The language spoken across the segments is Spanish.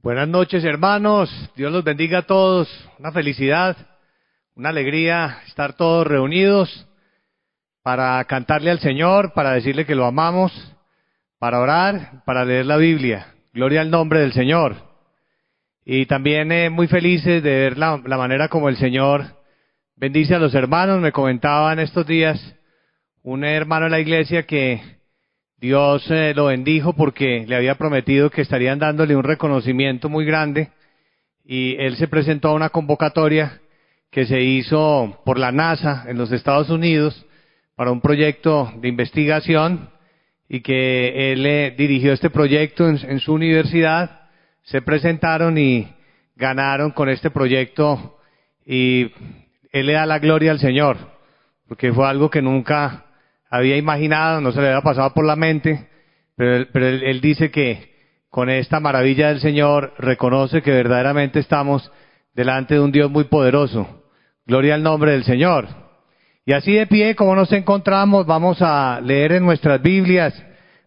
Buenas noches, hermanos. Dios los bendiga a todos. Una felicidad, una alegría estar todos reunidos para cantarle al Señor, para decirle que lo amamos, para orar, para leer la Biblia. Gloria al nombre del Señor. Y también eh, muy felices de ver la, la manera como el Señor bendice a los hermanos. Me comentaba en estos días un hermano de la iglesia que Dios eh, lo bendijo porque le había prometido que estarían dándole un reconocimiento muy grande y él se presentó a una convocatoria que se hizo por la NASA en los Estados Unidos para un proyecto de investigación y que él eh, dirigió este proyecto en, en su universidad. Se presentaron y ganaron con este proyecto y él le da la gloria al Señor porque fue algo que nunca había imaginado, no se le había pasado por la mente, pero, él, él, dice que con esta maravilla del Señor reconoce que verdaderamente estamos delante de un Dios muy poderoso. Gloria al nombre del Señor. Y así de pie, como nos encontramos, vamos a leer en nuestras Biblias,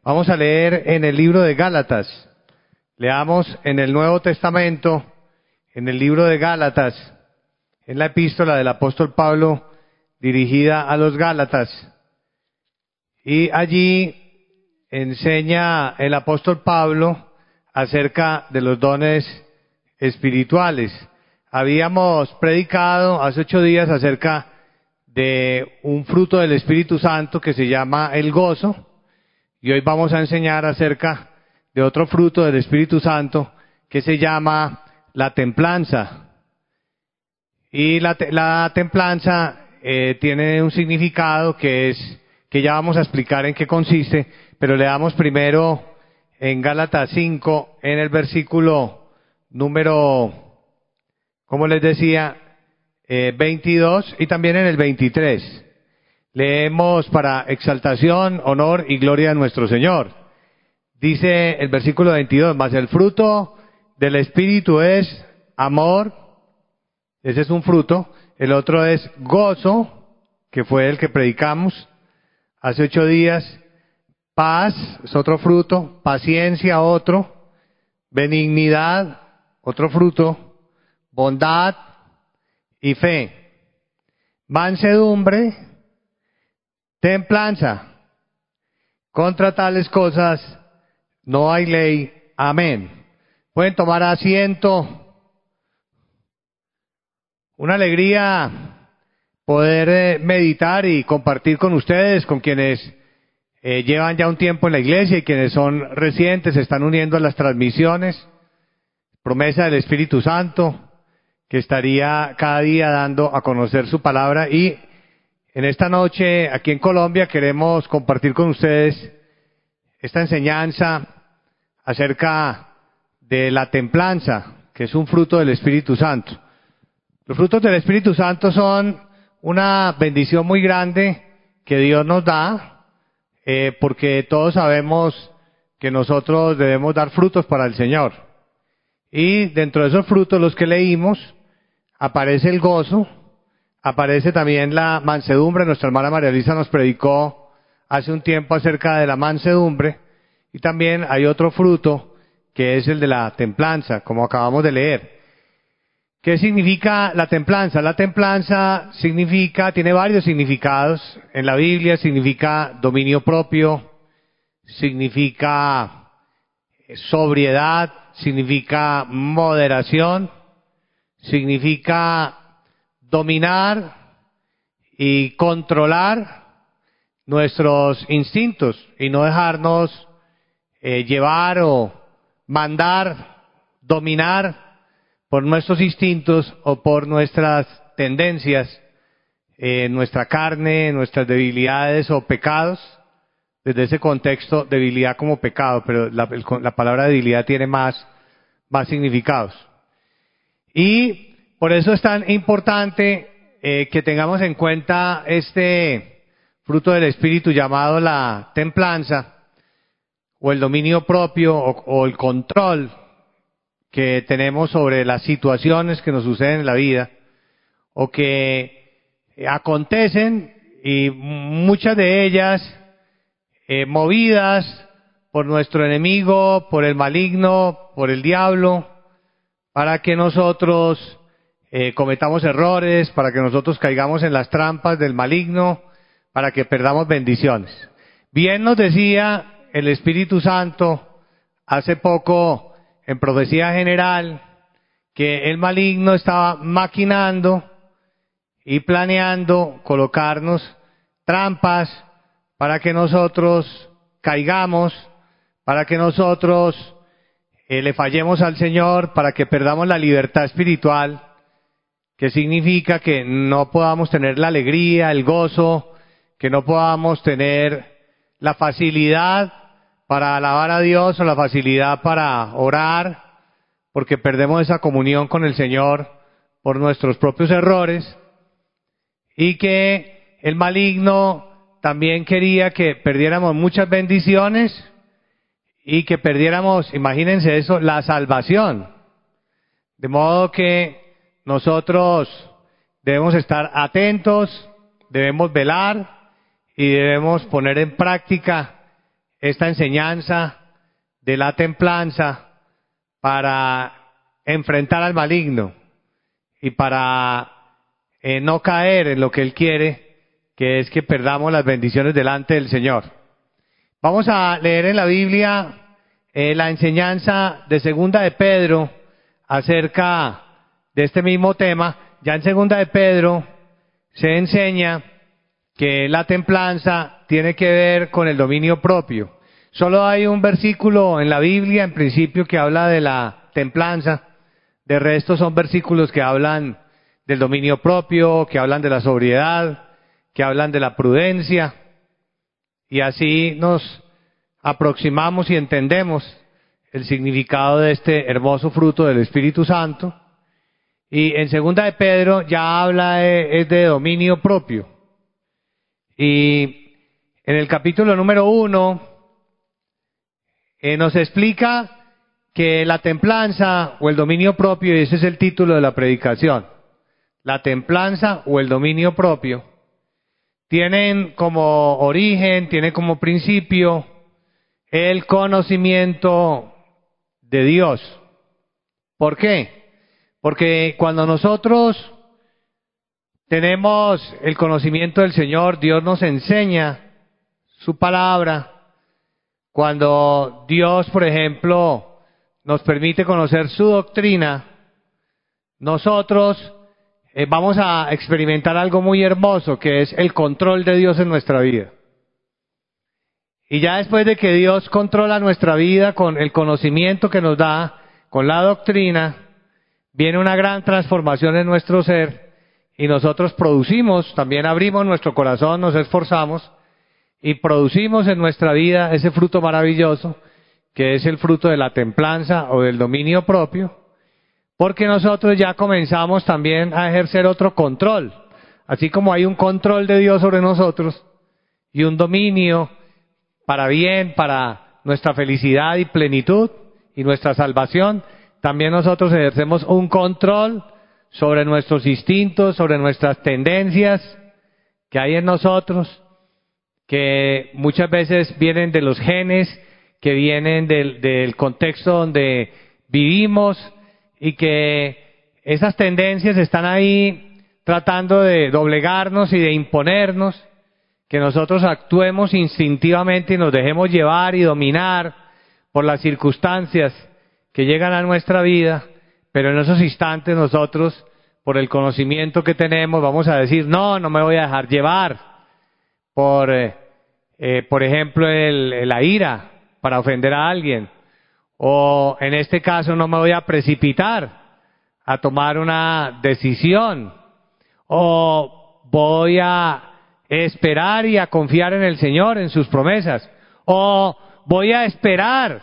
vamos a leer en el libro de Gálatas. Leamos en el Nuevo Testamento, en el libro de Gálatas, en la epístola del apóstol Pablo dirigida a los Gálatas. Y allí enseña el apóstol Pablo acerca de los dones espirituales. Habíamos predicado hace ocho días acerca de un fruto del Espíritu Santo que se llama el gozo y hoy vamos a enseñar acerca de otro fruto del Espíritu Santo que se llama la templanza. Y la, la templanza eh, tiene un significado que es que ya vamos a explicar en qué consiste, pero le damos primero en Gálatas 5, en el versículo número, como les decía, eh, 22 y también en el 23. Leemos para exaltación, honor y gloria a nuestro Señor. Dice el versículo 22, más el fruto del Espíritu es amor, ese es un fruto, el otro es gozo, que fue el que predicamos, hace ocho días, paz es otro fruto, paciencia otro, benignidad otro fruto, bondad y fe, mansedumbre, templanza. Contra tales cosas no hay ley. Amén. Pueden tomar asiento. Una alegría poder eh, meditar y compartir con ustedes, con quienes eh, llevan ya un tiempo en la iglesia y quienes son recientes, se están uniendo a las transmisiones. Promesa del Espíritu Santo, que estaría cada día dando a conocer su palabra. Y en esta noche, aquí en Colombia, queremos compartir con ustedes esta enseñanza acerca de la templanza, que es un fruto del Espíritu Santo. Los frutos del Espíritu Santo son una bendición muy grande que Dios nos da, eh, porque todos sabemos que nosotros debemos dar frutos para el Señor. Y dentro de esos frutos, los que leímos, aparece el gozo, aparece también la mansedumbre. Nuestra hermana María Luisa nos predicó hace un tiempo acerca de la mansedumbre. Y también hay otro fruto que es el de la templanza, como acabamos de leer. ¿Qué significa la templanza? La templanza significa, tiene varios significados. En la Biblia significa dominio propio, significa sobriedad, significa moderación, significa dominar y controlar nuestros instintos y no dejarnos eh, llevar o mandar, dominar por nuestros instintos o por nuestras tendencias, eh, nuestra carne, nuestras debilidades o pecados, desde ese contexto, debilidad como pecado, pero la, el, la palabra debilidad tiene más, más significados. Y por eso es tan importante eh, que tengamos en cuenta este fruto del Espíritu llamado la templanza, o el dominio propio, o, o el control que tenemos sobre las situaciones que nos suceden en la vida o que acontecen y muchas de ellas eh, movidas por nuestro enemigo, por el maligno, por el diablo, para que nosotros eh, cometamos errores, para que nosotros caigamos en las trampas del maligno, para que perdamos bendiciones. Bien nos decía el Espíritu Santo hace poco en profecía general que el maligno estaba maquinando y planeando colocarnos trampas para que nosotros caigamos, para que nosotros eh, le fallemos al Señor, para que perdamos la libertad espiritual, que significa que no podamos tener la alegría, el gozo, que no podamos tener la facilidad para alabar a Dios o la facilidad para orar, porque perdemos esa comunión con el Señor por nuestros propios errores, y que el maligno también quería que perdiéramos muchas bendiciones y que perdiéramos, imagínense eso, la salvación. De modo que nosotros debemos estar atentos, debemos velar y debemos poner en práctica esta enseñanza de la templanza para enfrentar al maligno y para eh, no caer en lo que Él quiere que es que perdamos las bendiciones delante del Señor. Vamos a leer en la Biblia eh, la enseñanza de Segunda de Pedro acerca de este mismo tema. Ya en Segunda de Pedro se enseña que la templanza tiene que ver con el dominio propio. Solo hay un versículo en la Biblia, en principio, que habla de la templanza. De resto son versículos que hablan del dominio propio, que hablan de la sobriedad, que hablan de la prudencia y así nos aproximamos y entendemos el significado de este hermoso fruto del Espíritu Santo. Y en segunda de Pedro ya habla de, de dominio propio. Y en el capítulo número uno eh, nos explica que la templanza o el dominio propio, y ese es el título de la predicación, la templanza o el dominio propio, tienen como origen, tienen como principio el conocimiento de Dios. ¿Por qué? Porque cuando nosotros tenemos el conocimiento del Señor, Dios nos enseña su palabra. Cuando Dios, por ejemplo, nos permite conocer su doctrina, nosotros eh, vamos a experimentar algo muy hermoso, que es el control de Dios en nuestra vida. Y ya después de que Dios controla nuestra vida con el conocimiento que nos da, con la doctrina, viene una gran transformación en nuestro ser y nosotros producimos, también abrimos nuestro corazón, nos esforzamos y producimos en nuestra vida ese fruto maravilloso que es el fruto de la templanza o del dominio propio, porque nosotros ya comenzamos también a ejercer otro control. Así como hay un control de Dios sobre nosotros y un dominio para bien, para nuestra felicidad y plenitud y nuestra salvación, también nosotros ejercemos un control sobre nuestros instintos, sobre nuestras tendencias que hay en nosotros, que muchas veces vienen de los genes, que vienen del, contexto donde vivimos, y que esas tendencias están ahí tratando de doblegarnos y de imponernos, que nosotros actuemos instintivamente y nos dejemos llevar y dominar por las circunstancias que llegan a nuestra vida, pero en esos instantes nosotros, por el conocimiento que tenemos, vamos a decir, no, no me voy a dejar llevar por, eh, eh, por ejemplo, el, la ira para ofender a alguien o en este caso no me voy a precipitar a tomar una decisión. O voy a esperar y a confiar en el Señor, en sus promesas. O voy a esperar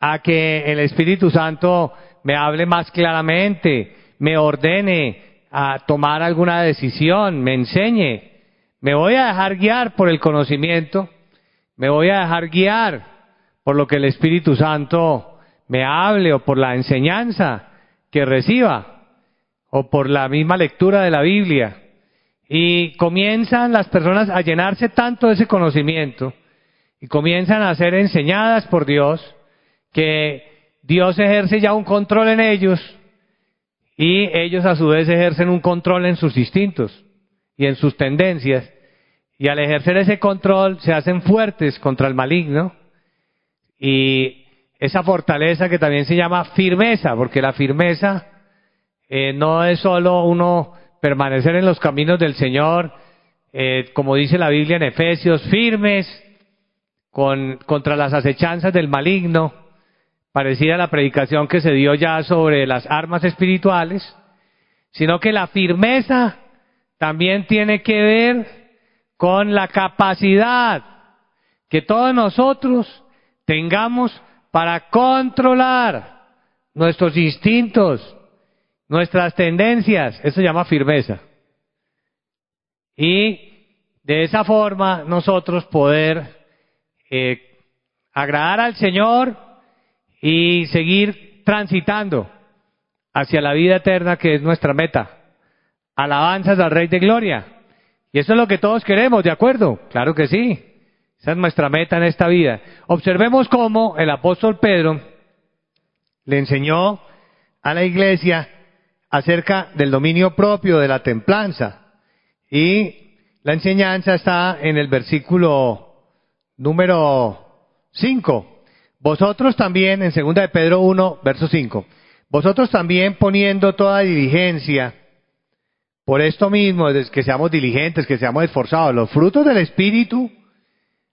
a que el Espíritu Santo me hable más claramente, me ordene a tomar alguna decisión, me enseñe. Me voy a dejar guiar por el conocimiento, me voy a dejar guiar por lo que el Espíritu Santo me hable o por la enseñanza que reciba o por la misma lectura de la Biblia. Y comienzan las personas a llenarse tanto de ese conocimiento y comienzan a ser enseñadas por Dios que Dios ejerce ya un control en ellos y ellos a su vez ejercen un control en sus instintos y en sus tendencias. Y al ejercer ese control se hacen fuertes contra el maligno y esa fortaleza que también se llama firmeza, porque la firmeza eh, no es solo uno permanecer en los caminos del Señor, eh, como dice la Biblia en Efesios, firmes con, contra las acechanzas del maligno, parecida a la predicación que se dio ya sobre las armas espirituales, sino que la firmeza también tiene que ver con la capacidad que todos nosotros tengamos para controlar nuestros instintos, nuestras tendencias. Eso se llama firmeza. Y de esa forma nosotros poder eh, agradar al Señor y seguir transitando hacia la vida eterna que es nuestra meta. Alabanzas al Rey de Gloria. Y eso es lo que todos queremos, ¿de acuerdo? Claro que sí. Esa es nuestra meta en esta vida. Observemos cómo el apóstol Pedro le enseñó a la iglesia acerca del dominio propio de la templanza. Y la enseñanza está en el versículo número 5. Vosotros también, en 2 de Pedro 1, verso 5, vosotros también poniendo toda diligencia, por esto mismo, que seamos diligentes, que seamos esforzados, los frutos del Espíritu,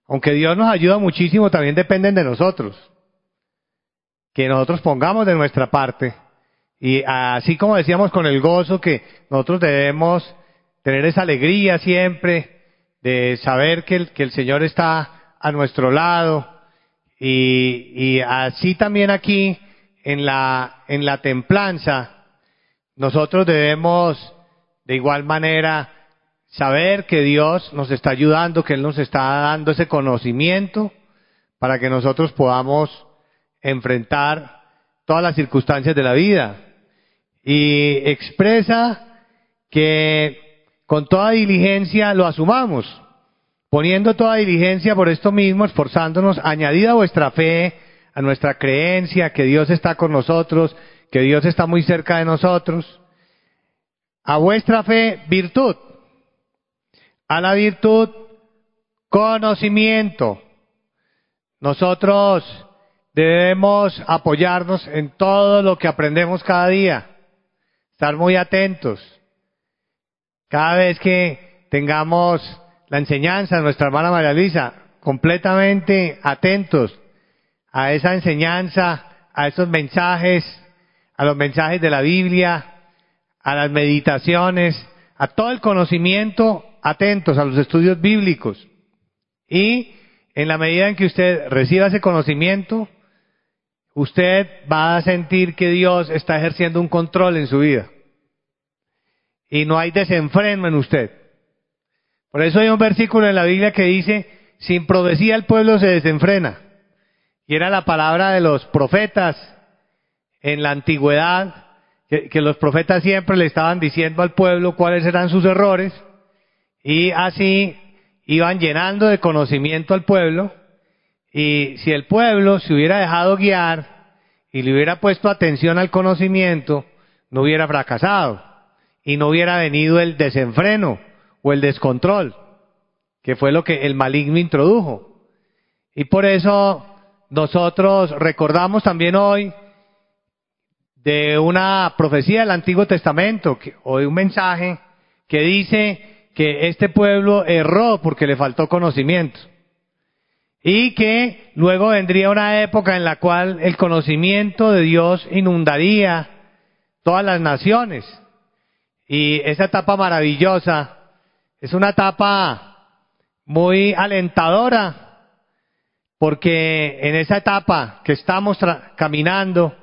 aunque Dios nos ayuda muchísimo, también dependen de nosotros. Que nosotros pongamos de nuestra parte. Y así como decíamos con el gozo, que nosotros debemos tener esa alegría siempre de saber que el, que el Señor está a nuestro lado. Y, y así también aquí, en la, en la templanza, nosotros debemos de igual manera saber que Dios nos está ayudando, que Él nos está dando ese conocimiento para que nosotros podamos enfrentar todas las circunstancias de la vida. Y expresa que con toda diligencia lo asumamos, poniendo toda diligencia por esto mismo, esforzándonos, añadida vuestra fe, a nuestra creencia que Dios está con nosotros, que Dios está muy cerca de nosotros, a vuestra fe virtud, a la virtud conocimiento. Nosotros debemos apoyarnos en todo lo que aprendemos cada día, estar muy atentos cada vez que tengamos la enseñanza de nuestra hermana María Luisa, completamente atentos a esa enseñanza, a esos mensajes, a los mensajes de la Biblia, a las meditaciones, a todo el conocimiento, atentos a los estudios bíblicos. Y en la medida en que usted reciba ese conocimiento, usted va a sentir que Dios está ejerciendo un control en su vida y no hay desenfreno en usted. Por eso hay un versículo en la Biblia que dice, sin profecía el pueblo se desenfrena. Y era la palabra de los profetas en la antigüedad, que, que, los profetas siempre le estaban diciendo al pueblo cuáles eran sus errores, y así iban llenando de conocimiento al pueblo, y si el pueblo se hubiera dejado guiar y le hubiera puesto atención al conocimiento, no hubiera fracasado y no hubiera venido el desenfreno o el descontrol, que fue lo que el maligno introdujo. Y por eso nosotros recordamos también hoy de una profecía del Antiguo Testamento o de un mensaje que dice que este pueblo erró porque le faltó conocimiento y que luego vendría una época en la cual el conocimiento de Dios inundaría todas las naciones y esa etapa maravillosa es una etapa muy alentadora, porque en esa etapa que estamos caminando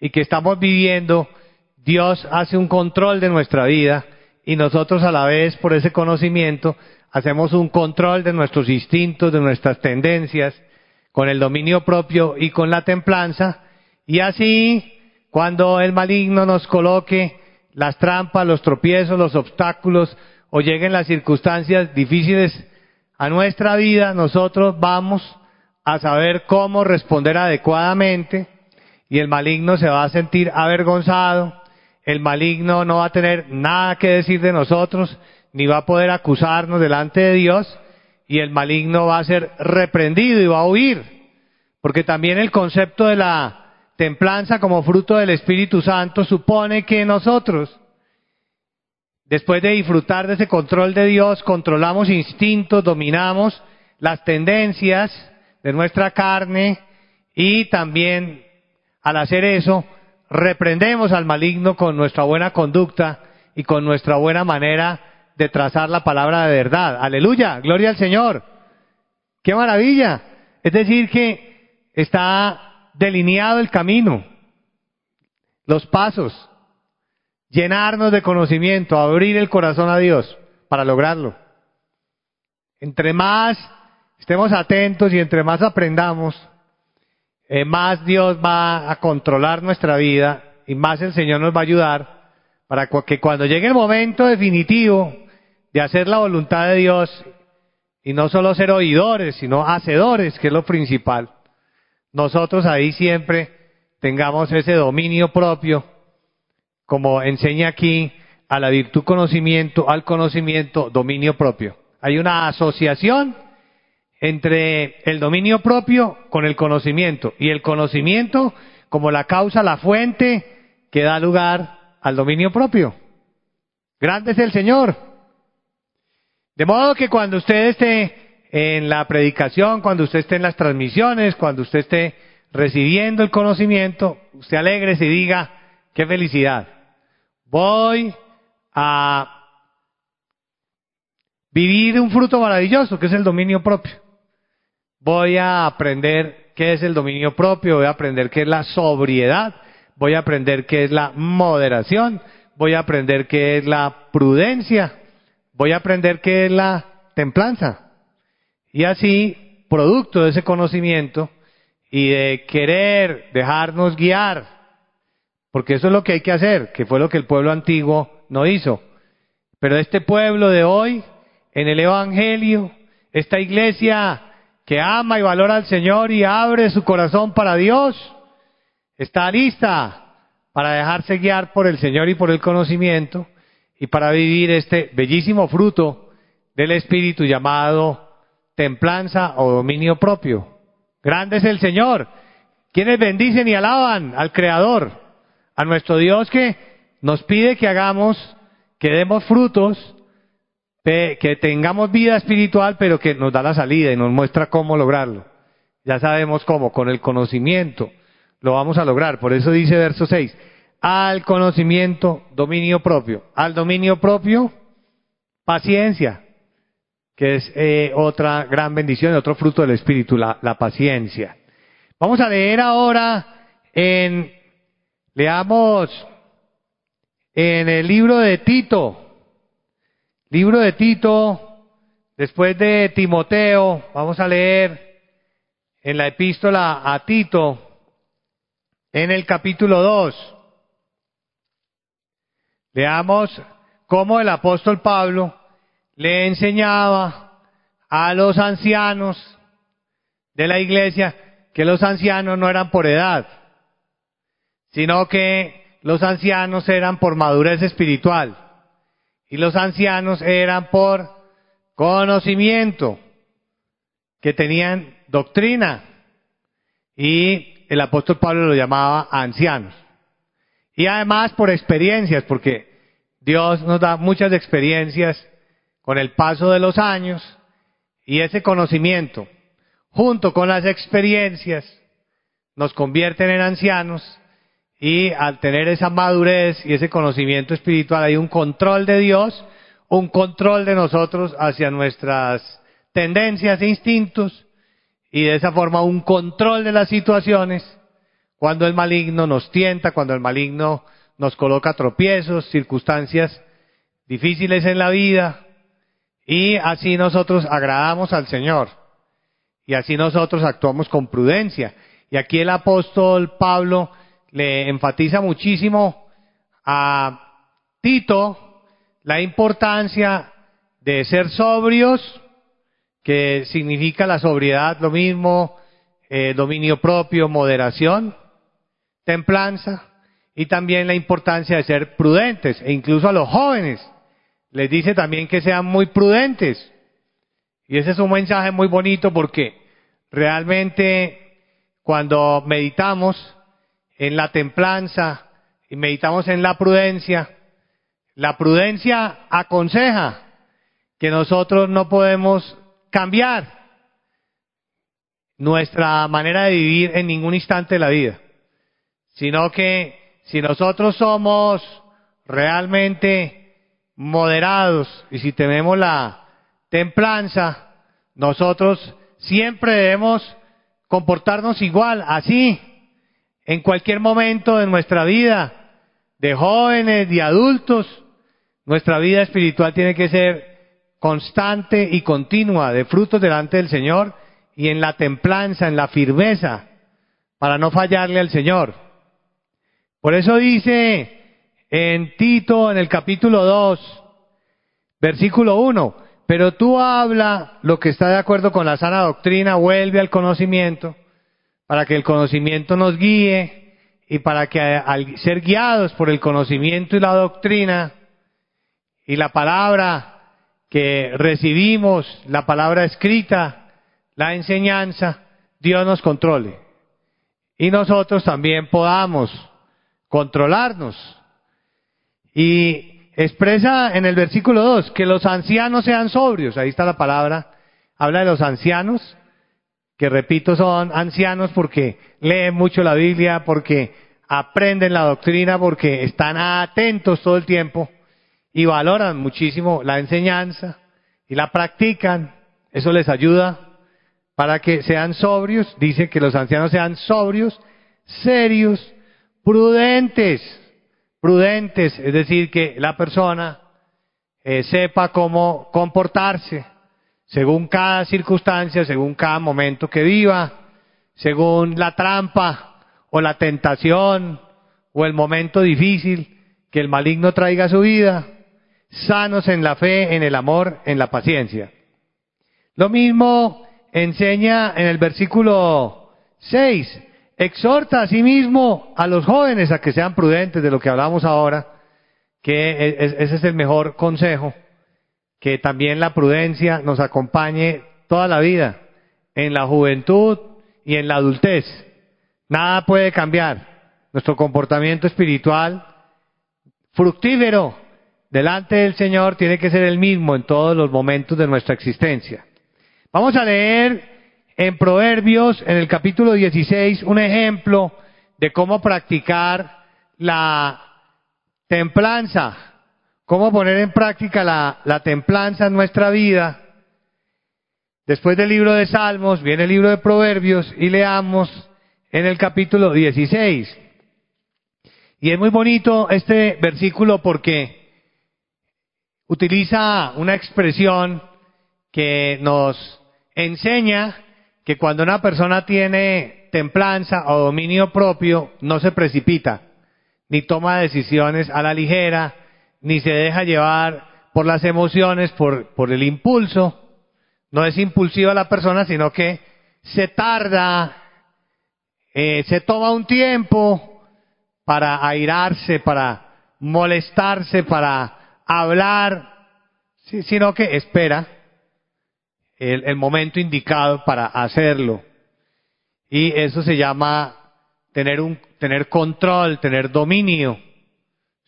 y que estamos viviendo, Dios hace un control de nuestra vida y nosotros a la vez, por ese conocimiento, hacemos un control de nuestros instintos, de nuestras tendencias, con el dominio propio y con la templanza, y así, cuando el maligno nos coloque las trampas, los tropiezos, los obstáculos o lleguen las circunstancias difíciles a nuestra vida, nosotros vamos a saber cómo responder adecuadamente y el maligno se va a sentir avergonzado, el maligno no va a tener nada que decir de nosotros, ni va a poder acusarnos delante de Dios, y el maligno va a ser reprendido y va a huir, porque también el concepto de la templanza como fruto del Espíritu Santo supone que nosotros, después de disfrutar de ese control de Dios, controlamos instintos, dominamos las tendencias de nuestra carne y también al hacer eso, reprendemos al maligno con nuestra buena conducta y con nuestra buena manera de trazar la palabra de verdad. Aleluya, gloria al Señor. Qué maravilla. Es decir, que está delineado el camino, los pasos, llenarnos de conocimiento, abrir el corazón a Dios para lograrlo. Entre más estemos atentos y entre más aprendamos, eh, más Dios va a controlar nuestra vida y más el Señor nos va a ayudar para que cuando llegue el momento definitivo de hacer la voluntad de Dios y no solo ser oidores, sino hacedores, que es lo principal, nosotros ahí siempre tengamos ese dominio propio, como enseña aquí, a la virtud conocimiento, al conocimiento, dominio propio. Hay una asociación entre el dominio propio con el conocimiento y el conocimiento como la causa, la fuente que da lugar al dominio propio. Grande es el Señor. De modo que cuando usted esté en la predicación, cuando usted esté en las transmisiones, cuando usted esté recibiendo el conocimiento, usted alegre y diga, qué felicidad. Voy a vivir un fruto maravilloso que es el dominio propio. Voy a aprender qué es el dominio propio, voy a aprender qué es la sobriedad, voy a aprender qué es la moderación, voy a aprender qué es la prudencia, voy a aprender qué es la templanza. Y así, producto de ese conocimiento y de querer dejarnos guiar, porque eso es lo que hay que hacer, que fue lo que el pueblo antiguo no hizo. Pero este pueblo de hoy, en el Evangelio, esta iglesia que ama y valora al Señor y abre su corazón para Dios, está lista para dejarse guiar por el Señor y por el conocimiento y para vivir este bellísimo fruto del Espíritu llamado templanza o dominio propio. Grande es el Señor. Quienes bendicen y alaban al Creador, a nuestro Dios que nos pide que hagamos, que demos frutos que tengamos vida espiritual, pero que nos da la salida y nos muestra cómo lograrlo. Ya sabemos cómo, con el conocimiento lo vamos a lograr. Por eso dice verso 6, al conocimiento, dominio propio. Al dominio propio, paciencia, que es eh, otra gran bendición, otro fruto del Espíritu, la, la paciencia. Vamos a leer ahora en, leamos en el libro de Tito, Libro de Tito, después de Timoteo, vamos a leer en la epístola a Tito, en el capítulo 2. Veamos cómo el apóstol Pablo le enseñaba a los ancianos de la iglesia que los ancianos no eran por edad, sino que los ancianos eran por madurez espiritual y los ancianos eran por conocimiento, que tenían doctrina. Y el apóstol Pablo lo llamaba ancianos. Y además por experiencias, porque Dios nos da muchas experiencias con el paso de los años y ese conocimiento, junto con las experiencias, nos convierten en ancianos y al tener esa madurez y ese conocimiento espiritual hay un control de Dios, un control de nosotros hacia nuestras tendencias e instintos y de esa forma un control de las situaciones cuando el maligno nos tienta, cuando el maligno nos coloca tropiezos, circunstancias difíciles en la vida y así nosotros agradamos al Señor y así nosotros actuamos con prudencia. Y aquí el apóstol Pablo le enfatiza muchísimo a Tito la importancia de ser sobrios, que significa la sobriedad lo mismo, eh, dominio propio, moderación, templanza y también la importancia de ser prudentes e incluso a los jóvenes les dice también que sean muy prudentes. Y ese es un mensaje muy bonito porque realmente cuando meditamos en la templanza y meditamos en la prudencia, la prudencia aconseja que nosotros no podemos cambiar nuestra manera de vivir en ningún instante de la vida, sino que si nosotros somos realmente moderados y si tenemos la templanza, nosotros siempre debemos comportarnos igual, así, en cualquier momento de nuestra vida, de jóvenes, de adultos, nuestra vida espiritual tiene que ser constante y continua de frutos delante del Señor y en la templanza, en la firmeza, para no fallarle al Señor. Por eso dice en Tito, en el capítulo 2, versículo 1, pero tú habla lo que está de acuerdo con la sana doctrina, vuelve al conocimiento, para que el conocimiento nos guíe y para que al ser guiados por el conocimiento y la doctrina y la palabra que recibimos, la palabra escrita, la enseñanza, Dios nos controle. Y nosotros también podamos controlarnos. Y expresa en el versículo 2 que los ancianos sean sobrios. Ahí está la palabra. Habla de los ancianos, que repito son ancianos porque leen mucho la Biblia, porque aprenden la doctrina, porque están atentos todo el tiempo y valoran muchísimo la enseñanza y la practican. Eso les ayuda para que sean sobrios. Dice que los ancianos sean sobrios, serios, prudentes, prudentes, es decir, que la persona eh, sepa cómo comportarse según cada circunstancia, según cada momento que viva, según la trampa o la tentación o el momento difícil que el maligno traiga a su vida, sanos en la fe, en el amor, en la paciencia. Lo mismo enseña en el versículo 6, exhorta a sí a los jóvenes a que sean prudentes de lo que hablamos ahora, que ese es el mejor consejo, que también la prudencia nos acompañe toda la vida, en la juventud y en la adultez. Nada puede cambiar. Nuestro comportamiento espiritual fructífero delante del Señor tiene que ser el mismo en todos los momentos de nuestra existencia. Vamos a leer en Proverbios, en el capítulo 16, un ejemplo de cómo practicar la templanza, cómo poner en práctica la, la templanza en nuestra vida. Después del libro de Salmos viene el libro de Proverbios y leamos en el capítulo 16. Y es muy bonito este versículo porque utiliza una expresión que nos enseña que cuando una persona tiene templanza o dominio propio, no se precipita, ni toma decisiones a la ligera, ni se deja llevar por las emociones, por, por el impulso. No es impulsiva la persona, sino que se tarda, eh, se toma un tiempo para airarse, para molestarse, para hablar, sino que espera el, momento indicado para hacerlo. Y eso se llama tener un, tener control, tener dominio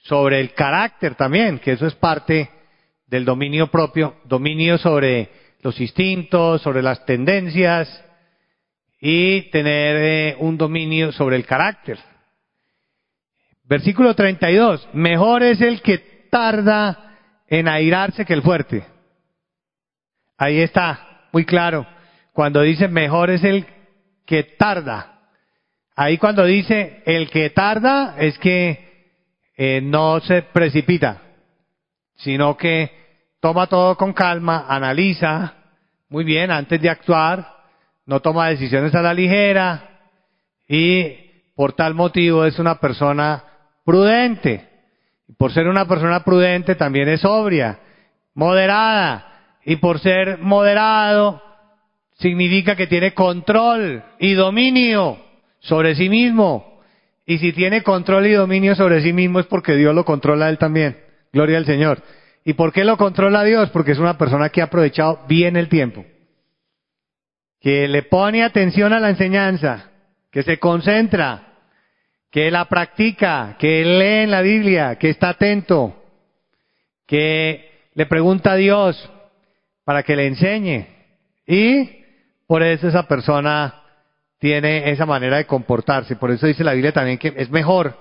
sobre el carácter también, que eso es parte del dominio propio, dominio sobre los instintos, sobre las tendencias y tener eh, un dominio sobre el carácter. Versículo 32, mejor es el que tarda en airarse que el fuerte. Ahí está, muy claro. Cuando dice mejor es el que tarda. Ahí cuando dice el que tarda es que eh, no se precipita, sino que toma todo con calma, analiza muy bien antes de actuar, no toma decisiones a la ligera y por tal motivo es una persona prudente. Y por ser una persona prudente también es sobria, moderada, y por ser moderado significa que tiene control y dominio sobre sí mismo Y si tiene control y dominio sobre sí mismo es porque Dios lo controla a él también. Gloria al Señor. ¿Y por qué lo controla Dios? Porque es una persona que ha aprovechado bien el tiempo. Que le pone atención a la enseñanza, que se concentra, que la practica, que lee en la Biblia, que está atento, que le pregunta a Dios para que le enseñe. Y por eso esa persona tiene esa manera de comportarse. Por eso dice la Biblia también que es mejor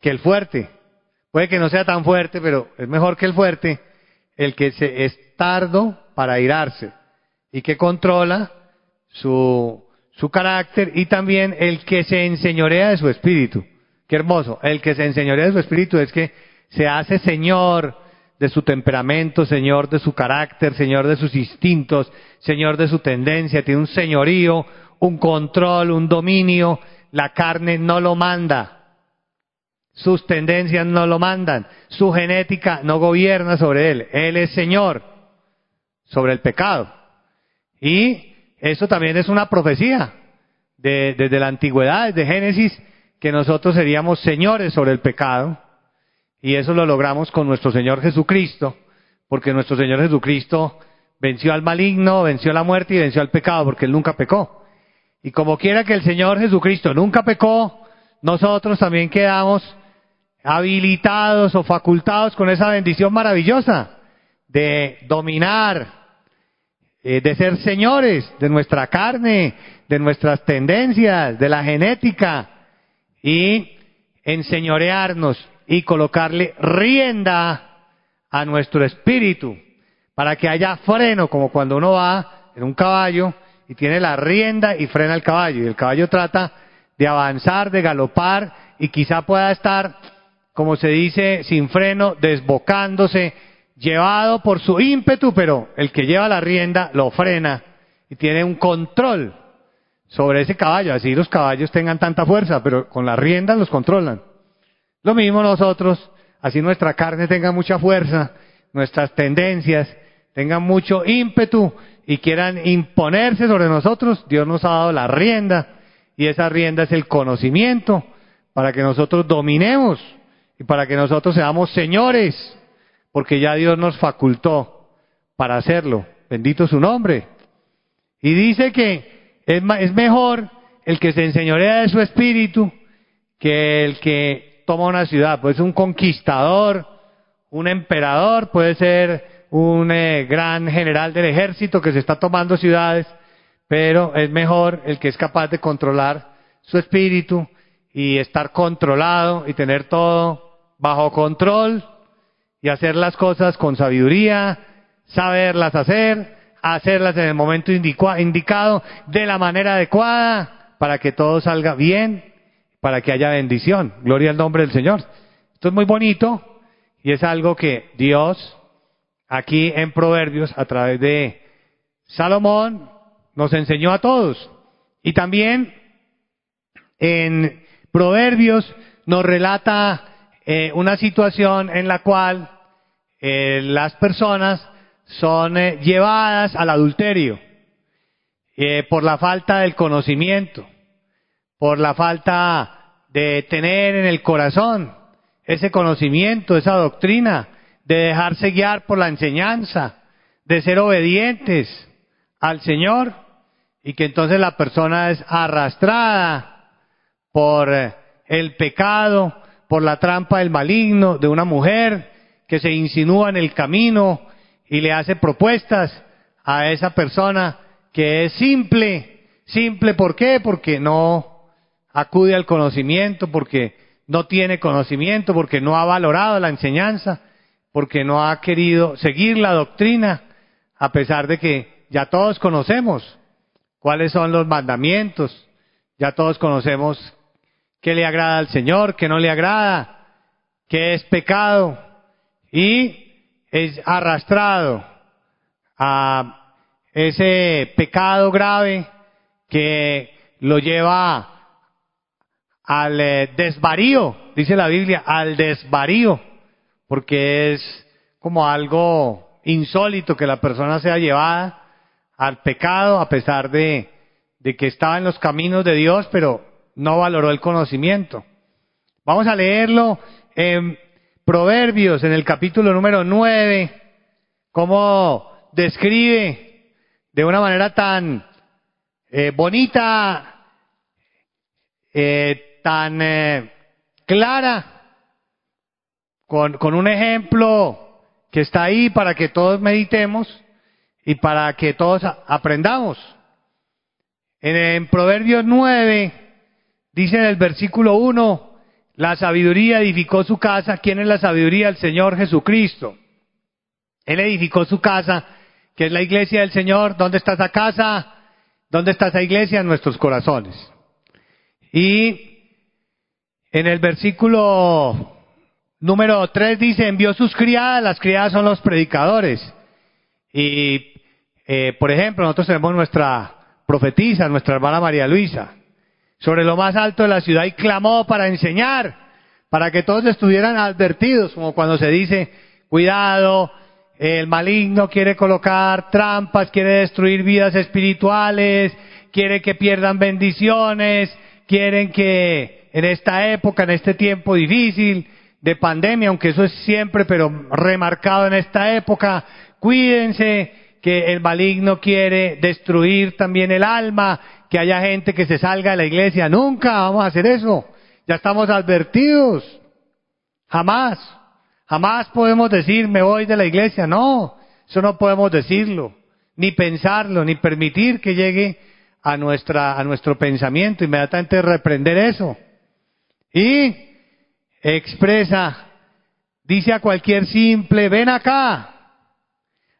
que el fuerte. Puede que no sea tan fuerte, pero es mejor que el fuerte, el que se, es tardo para irarse y que controla su, su carácter y también el que se enseñorea de su espíritu. Qué hermoso. El que se enseñorea de su espíritu es que se hace señor de su temperamento, señor de su carácter, señor de sus instintos, señor de su tendencia, tiene un señorío, un control, un dominio, la carne no lo manda. Sus tendencias no lo mandan. Su genética no gobierna sobre él. Él es Señor sobre el pecado. Y eso también es una profecía de, desde la antigüedad, desde Génesis, que nosotros seríamos señores sobre el pecado. Y eso lo logramos con nuestro Señor Jesucristo, porque nuestro Señor Jesucristo venció al maligno, venció la muerte y venció al pecado, porque Él nunca pecó. Y como quiera que el Señor Jesucristo nunca pecó, nosotros también quedamos habilitados o facultados con esa bendición maravillosa de dominar, eh, de ser señores de nuestra carne, de nuestras tendencias, de la genética y enseñorearnos y colocarle rienda a nuestro espíritu para que haya freno, como cuando uno va en un caballo y tiene la rienda y frena el caballo y el caballo trata de avanzar, de galopar y quizá pueda estar como se dice, sin freno, desbocándose, llevado por su ímpetu, pero el que lleva la rienda lo frena y tiene un control sobre ese caballo. Así los caballos tengan tanta fuerza, pero con la rienda los controlan. Lo mismo nosotros, así nuestra carne tenga mucha fuerza, nuestras tendencias tengan mucho ímpetu y quieran imponerse sobre nosotros, Dios nos ha dado la rienda y esa rienda es el conocimiento para que nosotros dominemos y para que nosotros seamos señores, porque ya Dios nos facultó para hacerlo. Bendito su nombre. Y dice que es, es mejor el que se enseñorea de su espíritu que el que toma una ciudad. Puede ser un conquistador, un emperador, puede ser un eh, gran general del ejército que se está tomando ciudades, pero es mejor el que es capaz de controlar su espíritu y estar controlado y tener todo bajo control y hacer las cosas con sabiduría, saberlas hacer, hacerlas en el momento indicado, de la manera adecuada, para que todo salga bien, para que haya bendición. Gloria al nombre del Señor. Esto es muy bonito y es algo que Dios aquí en Proverbios a través de Salomón nos enseñó a todos. Y también en Proverbios nos relata eh, una situación en la cual eh, las personas son eh, llevadas al adulterio por la falta del conocimiento, por la falta de tener en el corazón ese conocimiento, esa doctrina, de dejarse guiar por la enseñanza, de ser obedientes al Señor y que entonces la persona es arrastrada por el pecado por la trampa del maligno de una mujer que se insinúa en el camino y le hace propuestas a esa persona que es simple. Simple, ¿por qué? Porque no acude al conocimiento, porque no tiene conocimiento, porque no ha valorado la enseñanza, porque no ha querido seguir la doctrina, a pesar de que ya todos conocemos cuáles son los mandamientos, ya todos conocemos qué le agrada al Señor, qué no le agrada, qué es pecado y es arrastrado a ese pecado grave que lo lleva al eh, desvarío, dice la Biblia, al desvarío, porque es como algo insólito que la persona sea llevada al pecado a pesar de, que estaba en los caminos de Dios, pero no valoró el conocimiento. Vamos a leerlo en Proverbios, en el capítulo número 9, cómo describe de una manera tan eh, bonita, eh, tan eh, clara, con, con un ejemplo que está ahí para que todos meditemos y para que todos aprendamos. En, en Proverbios 9 dice en el versículo 1, la sabiduría edificó su casa. ¿Quién es la sabiduría? El Señor Jesucristo. Él edificó su casa, que es la iglesia del Señor. ¿Dónde está esa casa? ¿Dónde está esa iglesia? En nuestros corazones. Y en el versículo número 3 dice, envió sus criadas, las criadas son los predicadores. Y, eh, por ejemplo, nosotros tenemos nuestra profetisa, nuestra hermana María Luisa, sobre lo más alto de la ciudad y clamó para enseñar, para que todos estuvieran advertidos, como cuando se dice, cuidado, el maligno quiere colocar trampas, quiere destruir vidas espirituales, quiere que pierdan bendiciones, quieren que en esta época, en este tiempo difícil de pandemia, aunque eso es siempre, pero remarcado en esta época, cuídense que el maligno quiere destruir también el alma, que haya gente que se salga de la iglesia. Nunca vamos a hacer eso. Ya estamos advertidos. Jamás. Jamás podemos decir me voy de la iglesia. No, eso no podemos decirlo, ni pensarlo, ni permitir que llegue a nuestra, a nuestro pensamiento. Inmediatamente reprender eso. Y expresa, dice a cualquier simple, ven acá,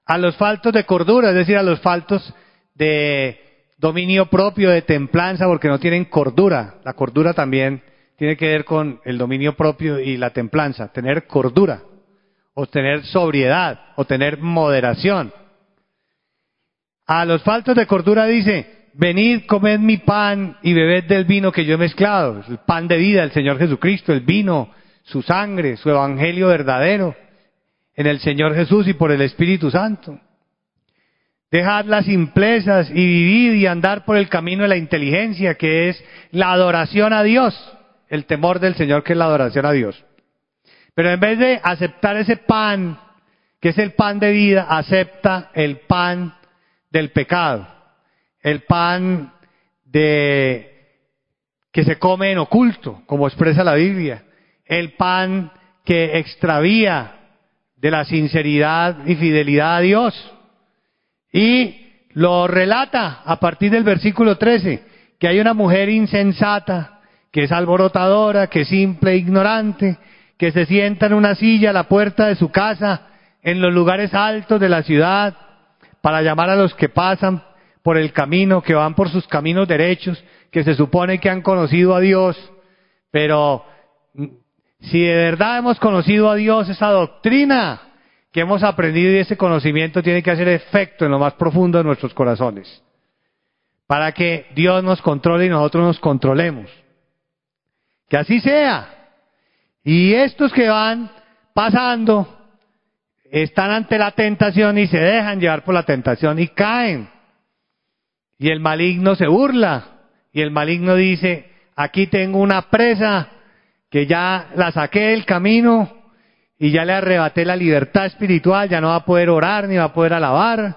a los faltos de cordura, es decir, a los faltos de dominio propio, de templanza, porque no tienen cordura. La cordura también tiene que ver con el dominio propio y la templanza, tener cordura, o tener sobriedad, o tener moderación. A los faltos de cordura dice, venid, comed mi pan y bebed del vino que yo he mezclado, el pan de vida, el Señor Jesucristo, el vino, su sangre, su evangelio verdadero, en el Señor Jesús y por el Espíritu Santo. Dejad las simplezas y vivir y andar por el camino de la inteligencia, que es la adoración a Dios el temor del Señor que es la adoración a Dios. Pero en vez de aceptar ese pan, que es el pan de vida, acepta el pan del pecado, el pan de que se come en oculto, como expresa la Biblia, el pan que extravía de la sinceridad y fidelidad a Dios. Y lo relata a partir del versículo 13, que hay una mujer insensata que es alborotadora, que es simple e ignorante, que se sienta en una silla a la puerta de su casa, en los lugares altos de la ciudad, para llamar a los que pasan por el camino, que van por sus caminos derechos, que se supone que han conocido a Dios, pero si de verdad hemos conocido a Dios, esa doctrina que hemos aprendido y ese conocimiento tiene que hacer efecto en lo más profundo de nuestros corazones, para que Dios nos controle y nosotros nos controlemos. Que así sea. Y estos que van pasando están ante la tentación y se dejan llevar por la tentación y caen. Y el maligno se burla. Y el maligno dice, aquí tengo una presa que ya la saqué del camino y ya le arrebaté la libertad espiritual, ya no va a poder orar ni va a poder alabar,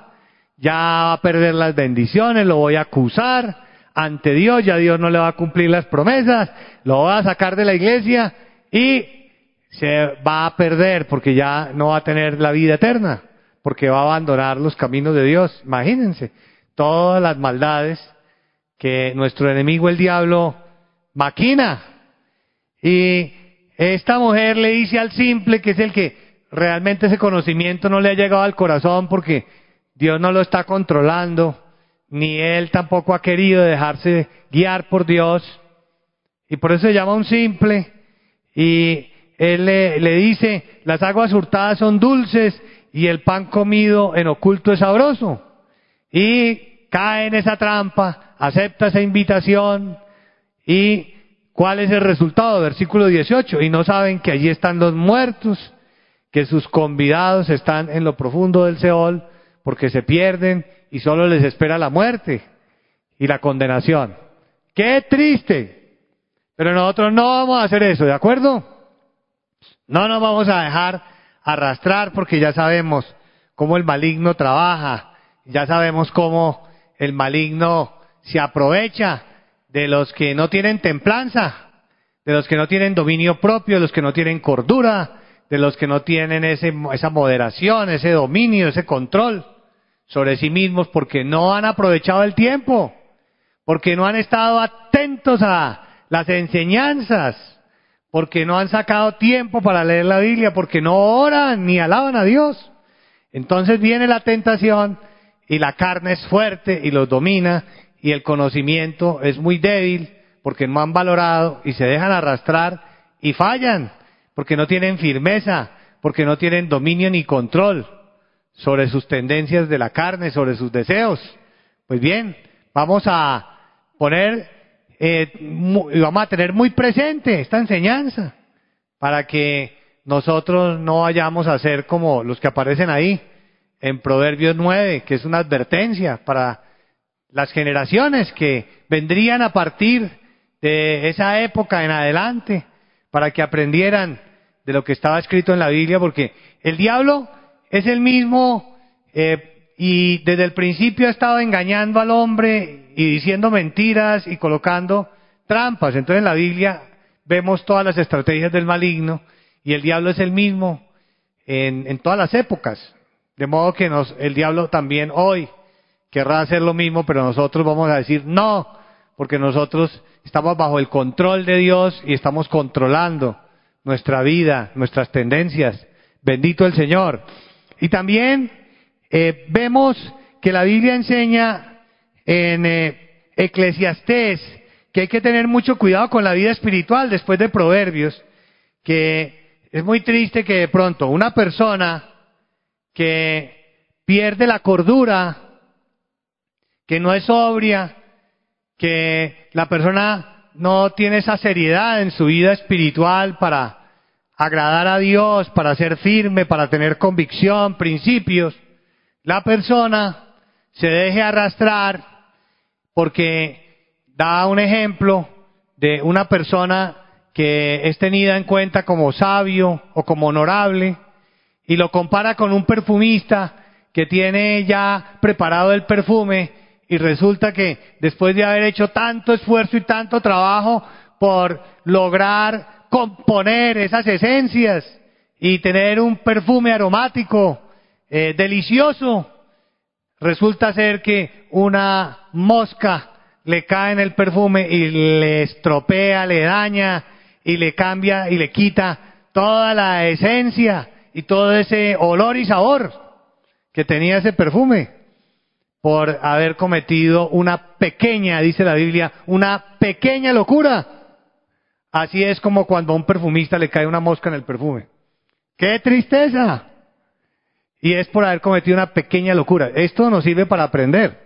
ya va a perder las bendiciones, lo voy a acusar, ante Dios, ya Dios no le va a cumplir las promesas, lo va a sacar de la iglesia y se va a perder porque ya no va a tener la vida eterna, porque va a abandonar los caminos de Dios. Imagínense todas las maldades que nuestro enemigo el diablo maquina. Y esta mujer le dice al simple, que es el que realmente ese conocimiento no le ha llegado al corazón porque Dios no lo está controlando, ni él tampoco ha querido dejarse guiar por Dios, y por eso se llama un simple, y él le, dice, las aguas hurtadas son dulces y el pan comido en oculto es sabroso. Y cae en esa trampa, acepta esa invitación y ¿cuál es el resultado? Versículo 18, y no saben que allí están los muertos, que sus convidados están en lo profundo del Seol porque se pierden y solo les espera la muerte y la condenación. Qué triste, Pero nosotros no vamos a hacer eso, ¿de acuerdo? No nos vamos a dejar arrastrar porque ya sabemos cómo el maligno trabaja, ya sabemos cómo el maligno se aprovecha de los que no tienen templanza, de los que no tienen dominio propio, de los que no tienen cordura, de los que no tienen ese, esa moderación, ese dominio, ese control sobre sí mismos porque no han aprovechado el tiempo, porque no han estado atentos a las enseñanzas, porque no han sacado tiempo para leer la Biblia, porque no oran ni alaban a Dios. Entonces viene la tentación y la carne es fuerte y los domina y el conocimiento es muy débil porque no han valorado y se dejan arrastrar y fallan porque no tienen firmeza, porque no tienen dominio ni control sobre sus tendencias de la carne, sobre sus deseos. Pues bien, vamos a poner, eh, vamos a tener muy presente esta enseñanza para que nosotros no vayamos a ser como los que aparecen ahí en Proverbios 9, que es una advertencia para las generaciones que vendrían a partir de esa época en adelante, para que aprendieran de lo que estaba escrito en la Biblia, porque el diablo es el mismo eh, y desde el principio ha estado engañando al hombre y diciendo mentiras y colocando trampas. Entonces en la Biblia vemos todas las estrategias del maligno y el diablo es el mismo en, en todas las épocas. De modo que nos, el diablo también hoy querrá hacer lo mismo, pero nosotros vamos a decir no, porque nosotros estamos bajo el control de Dios y estamos controlando nuestra vida, nuestras tendencias. Bendito el Señor. Y también eh, vemos que la Biblia enseña en eh, Eclesiastés que hay que tener mucho cuidado con la vida espiritual después de Proverbios, que es muy triste que de pronto una persona que pierde la cordura, que no es sobria, que la persona no tiene esa seriedad en su vida espiritual para agradar a Dios, para ser firme, para tener convicción, principios, la persona se deje arrastrar porque da un ejemplo de una persona que es tenida en cuenta como sabio o como honorable y lo compara con un perfumista que tiene ya preparado el perfume y resulta que después de haber hecho tanto esfuerzo y tanto trabajo por lograr componer esas esencias y tener un perfume aromático eh, delicioso, resulta ser que una mosca le cae en el perfume y le estropea, le daña y le cambia y le quita toda la esencia y todo ese olor y sabor que tenía ese perfume por haber cometido una pequeña, dice la Biblia, una pequeña locura Así es como cuando a un perfumista le cae una mosca en el perfume. ¡Qué tristeza! Y es por haber cometido una pequeña locura. Esto nos sirve para aprender.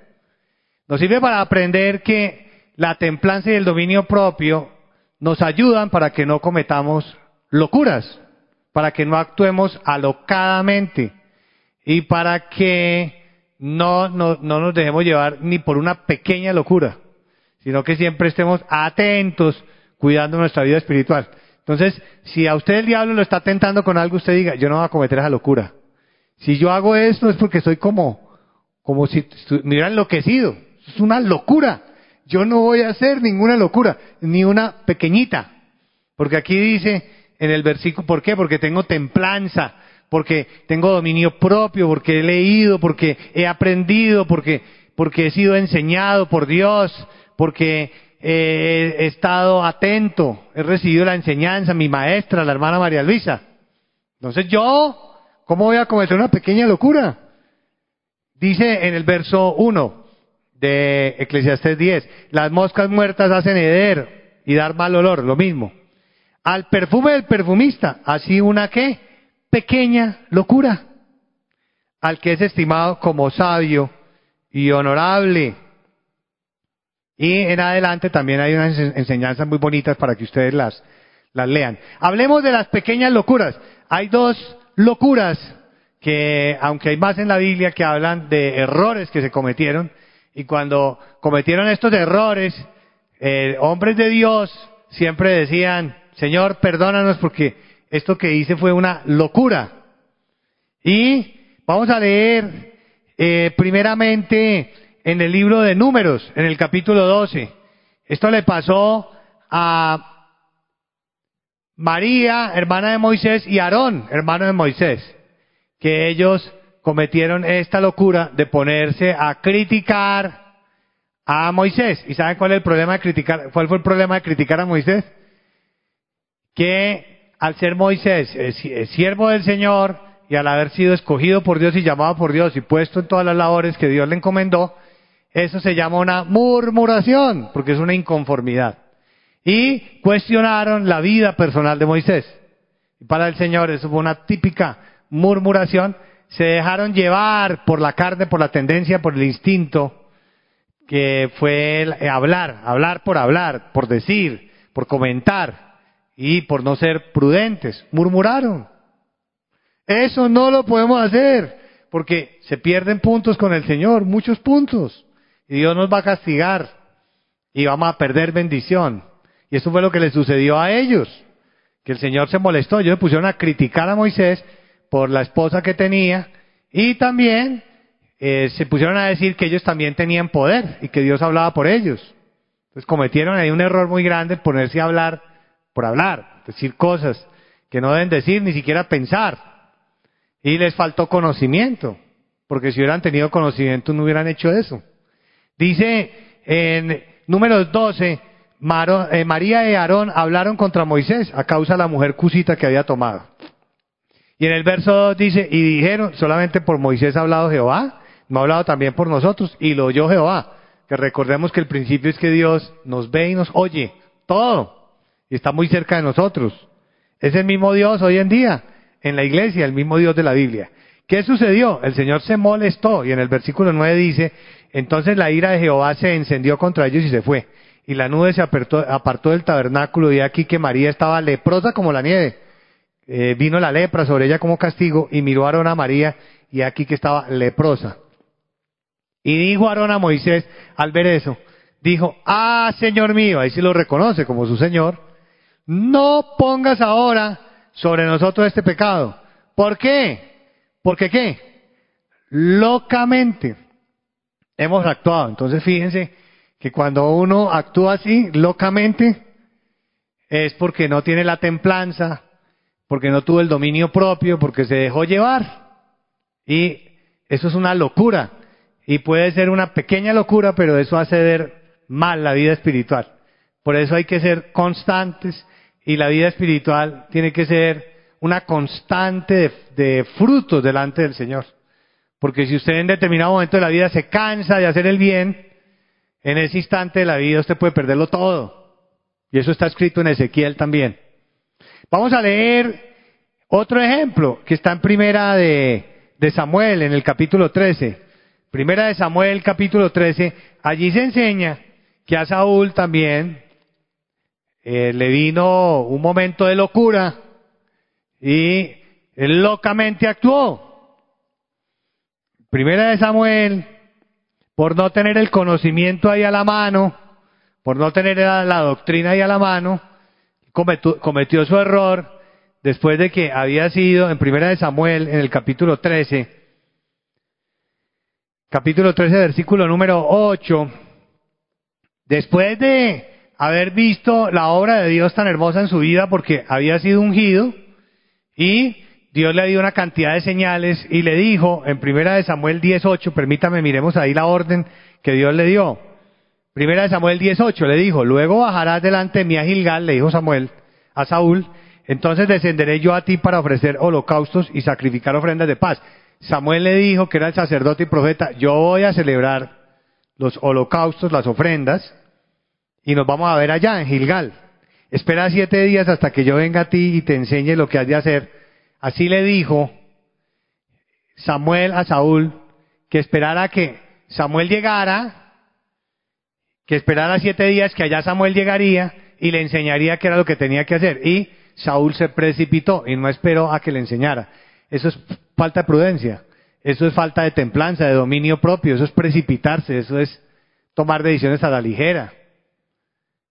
Nos sirve para aprender que la templanza y el dominio propio nos ayudan para que no cometamos locuras, para que no actuemos alocadamente y para que no, no, no nos dejemos llevar ni por una pequeña locura, sino que siempre estemos atentos cuidando nuestra vida espiritual. Entonces, si a usted el diablo lo está tentando con algo, usted diga, yo no voy a cometer esa locura. Si yo hago esto es porque soy como, como si me hubiera enloquecido. Es una locura. Yo no voy a hacer ninguna locura, ni una pequeñita. Porque aquí dice en el versículo, ¿por qué? Porque tengo templanza, porque tengo dominio propio, porque he leído, porque he aprendido, porque, porque he sido enseñado por Dios, porque he estado atento, he recibido la enseñanza, mi maestra, la hermana María Luisa. Entonces yo, ¿cómo voy a cometer una pequeña locura? Dice en el verso 1 de Eclesiastés 10, las moscas muertas hacen heder y dar mal olor, lo mismo. Al perfume del perfumista, así una qué? Pequeña locura. Al que es estimado como sabio y honorable y en adelante también hay unas enseñanzas muy bonitas para que ustedes las, las lean. Hablemos de las pequeñas locuras. Hay dos locuras que, aunque hay más en la Biblia que hablan de errores que se cometieron, y cuando cometieron estos errores, eh, hombres de Dios, siempre decían, Señor, perdónanos porque esto que hice fue una locura. Y vamos a leer eh, primeramente en el libro de números, en el capítulo 12. Esto le pasó a María, hermana de Moisés, y Aarón, hermano de Moisés, que ellos cometieron esta locura de ponerse a criticar a Moisés. ¿Y saben cuál el problema de criticar? ¿Cuál fue el problema de criticar a Moisés? Que al ser Moisés siervo del Señor y al haber sido escogido por Dios y llamado por Dios y puesto en todas las labores que Dios le encomendó, eso se llama una murmuración, porque es una inconformidad. Y cuestionaron la vida personal de Moisés. Para el Señor eso fue una típica murmuración. Se dejaron llevar por la carne, por la tendencia, por el instinto que fue eh, hablar, hablar por hablar, por decir, por comentar y por no ser prudentes. Murmuraron. Eso no lo podemos hacer porque se pierden puntos con el Señor, muchos puntos. Y Dios nos va a castigar y vamos a perder bendición. Y eso fue lo que le sucedió a ellos, que el Señor se molestó. Ellos se pusieron a criticar a Moisés por la esposa que tenía y también eh, se pusieron a decir que ellos también tenían poder y que Dios hablaba por ellos. Entonces cometieron ahí un error muy grande ponerse a hablar por hablar, decir cosas que no deben decir, ni siquiera pensar. Y les faltó conocimiento, porque si hubieran tenido conocimiento no hubieran hecho eso. Dice en números 12, eh, María y Aarón hablaron contra Moisés a causa de la mujer cusita que había tomado. Y en el verso 2 dice, y dijeron, solamente por Moisés ha hablado Jehová, no ha hablado también por nosotros, y lo oyó Jehová. Que recordemos que el principio es que Dios nos ve y nos oye, todo, y está muy cerca de nosotros. Es el mismo Dios hoy en día, en la iglesia, el mismo Dios de la Biblia. ¿Qué sucedió? El Señor se molestó, y en el versículo 9 dice, entonces la ira de Jehová se encendió contra ellos y se fue. Y la nube se apartó, del tabernáculo, y aquí que María estaba leprosa como la nieve. Eh, vino la lepra sobre ella como castigo, y miró a Aarón a María, y aquí que estaba leprosa. Y dijo Aarón a Moisés, al ver eso, dijo, ah, Señor mío, ahí sí lo reconoce como su Señor, no pongas ahora sobre nosotros este pecado. ¿Por qué? Porque qué? Locamente hemos actuado. Entonces fíjense que cuando uno actúa así, locamente, es porque no tiene la templanza, porque no tuvo el dominio propio, porque se dejó llevar. Y eso es una locura. Y puede ser una pequeña locura, pero eso hace ver mal la vida espiritual. Por eso hay que ser constantes y la vida espiritual tiene que ser una constante de, frutos delante del Señor. Porque si usted en determinado momento de la vida se cansa de hacer el bien, en ese instante de la vida usted puede perderlo todo. Y eso está escrito en Ezequiel también. Vamos a leer otro ejemplo que está en primera de, de Samuel, en el capítulo 13. Primera de Samuel capítulo 13, allí se enseña que a Saúl también eh, le vino un momento de locura y él locamente actuó. Primera de Samuel, por no tener el conocimiento ahí a la mano, por no tener la, doctrina ahí a la mano, cometió, cometió su error después de que había sido en Primera de Samuel, en el capítulo 13, capítulo 13, versículo número 8, después de haber visto la obra de Dios tan hermosa en su vida porque había sido ungido y Dios le dio una cantidad de señales y le dijo en primera de Samuel 18, permítame, miremos ahí la orden que Dios le dio. Primera de Samuel 18 le dijo, luego bajarás delante de mí a Gilgal, le dijo Samuel a Saúl, entonces descenderé yo a ti para ofrecer holocaustos y sacrificar ofrendas de paz. Samuel le dijo que era el sacerdote y profeta, yo voy a celebrar los holocaustos, las ofrendas, y nos vamos a ver allá en Gilgal. Espera siete días hasta que yo venga a ti y te enseñe lo que has de hacer. Así le dijo Samuel a Saúl que esperara que Samuel llegara, que esperara siete días que allá Samuel llegaría y le enseñaría qué era lo que tenía que hacer. Y Saúl se precipitó y no esperó a que le enseñara. Eso es falta de prudencia, eso es falta de templanza, de dominio propio, eso es precipitarse, eso es tomar decisiones a la ligera.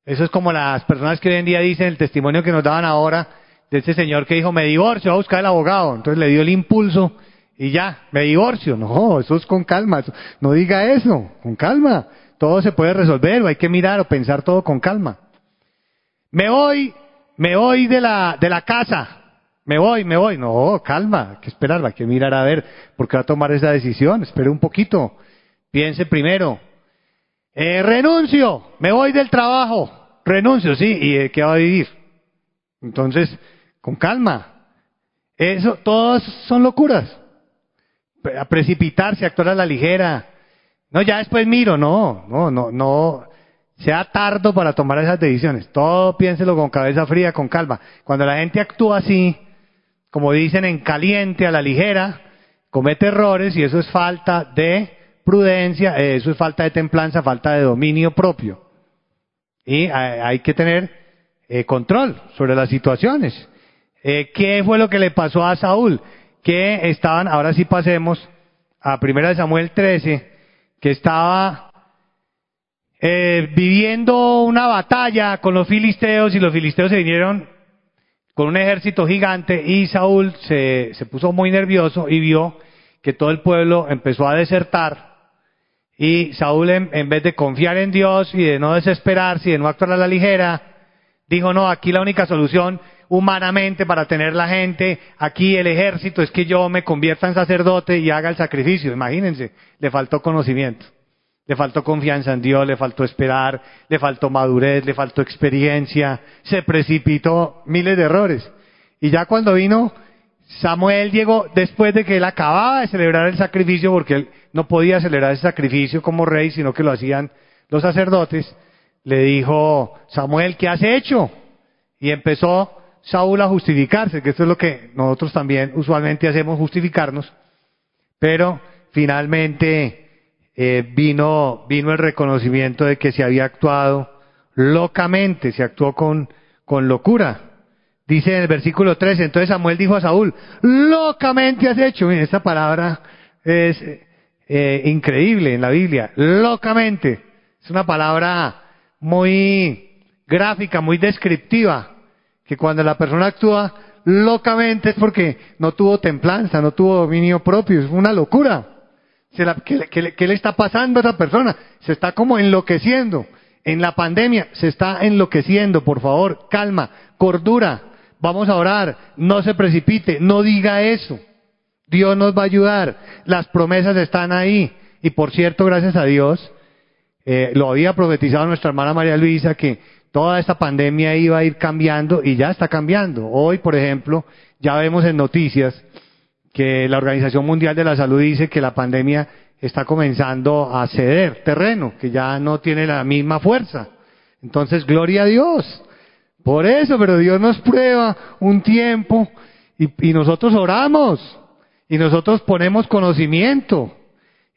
Eso es como las personas que hoy en día dicen el testimonio que nos daban ahora de ese señor que dijo, me divorcio, voy a buscar el abogado. Entonces le dio el impulso y ya, me divorcio. No, eso es con calma. No diga eso, con calma. Todo se puede resolver o hay que mirar o pensar todo con calma. Me voy, me voy de la, de la casa. Me voy, me voy. No, calma, hay que esperar, hay que mirar a ver por qué va a tomar esa decisión. Espere un poquito. Piense primero. Eh, renuncio, me voy del trabajo. Renuncio, sí. ¿Y de qué va a vivir? Entonces, con calma. Eso, todas son locuras. A precipitarse, actuar a la ligera. No, ya después miro, no, no, no, no. Sea tardo para tomar esas decisiones. Todo piénselo con cabeza fría, con calma. Cuando la gente actúa así, como dicen en caliente, a la ligera, comete errores y eso es falta de prudencia, eh, eso es falta de templanza, falta de dominio propio. Y hay que tener eh, control sobre las situaciones. Eh, ¿Qué fue lo que le pasó a Saúl? Que estaban, ahora sí pasemos a 1 Samuel 13, que estaba eh, viviendo una batalla con los filisteos y los filisteos se vinieron con un ejército gigante y Saúl se, se puso muy nervioso y vio que todo el pueblo empezó a desertar y Saúl en, vez de confiar en Dios y de no desesperarse y de no actuar a la ligera, dijo no, aquí la única solución humanamente para tener la gente, aquí el ejército es que yo me convierta en sacerdote y haga el sacrificio. Imagínense, le faltó conocimiento. Le faltó confianza en Dios, le faltó esperar, le faltó madurez, le faltó experiencia, se precipitó miles de errores. Y ya cuando vino, Samuel llegó después de que él acababa de celebrar el sacrificio, porque él no podía celebrar ese sacrificio como rey, sino que lo hacían los sacerdotes, le dijo, Samuel, ¿qué has hecho? Y empezó Saúl a justificarse, que esto es lo que nosotros también usualmente hacemos, justificarnos, pero finalmente eh, vino, vino el reconocimiento de que se había actuado locamente, se actuó con, con locura. Dice en el versículo 13, entonces Samuel dijo a Saúl, locamente has hecho. Miren, esta palabra es eh, increíble en la Biblia, locamente. Es una palabra muy gráfica, muy descriptiva, que cuando la persona actúa locamente es porque no tuvo templanza, no tuvo dominio propio, es una locura. ¿Qué, le está pasando a esa persona? Se está como enloqueciendo. En la pandemia se está enloqueciendo, por favor, calma, cordura. Vamos a orar, no se precipite, no diga eso. Dios nos va a ayudar, las promesas están ahí. Y por cierto, gracias a Dios, eh, lo había profetizado nuestra hermana María Luisa que toda esta pandemia iba a ir cambiando y ya está cambiando. Hoy, por ejemplo, ya vemos en noticias que la Organización Mundial de la Salud dice que la pandemia está comenzando a ceder terreno, que ya no tiene la misma fuerza. Entonces, gloria a Dios. Por eso, pero Dios nos prueba un tiempo y, y nosotros oramos y nosotros ponemos conocimiento.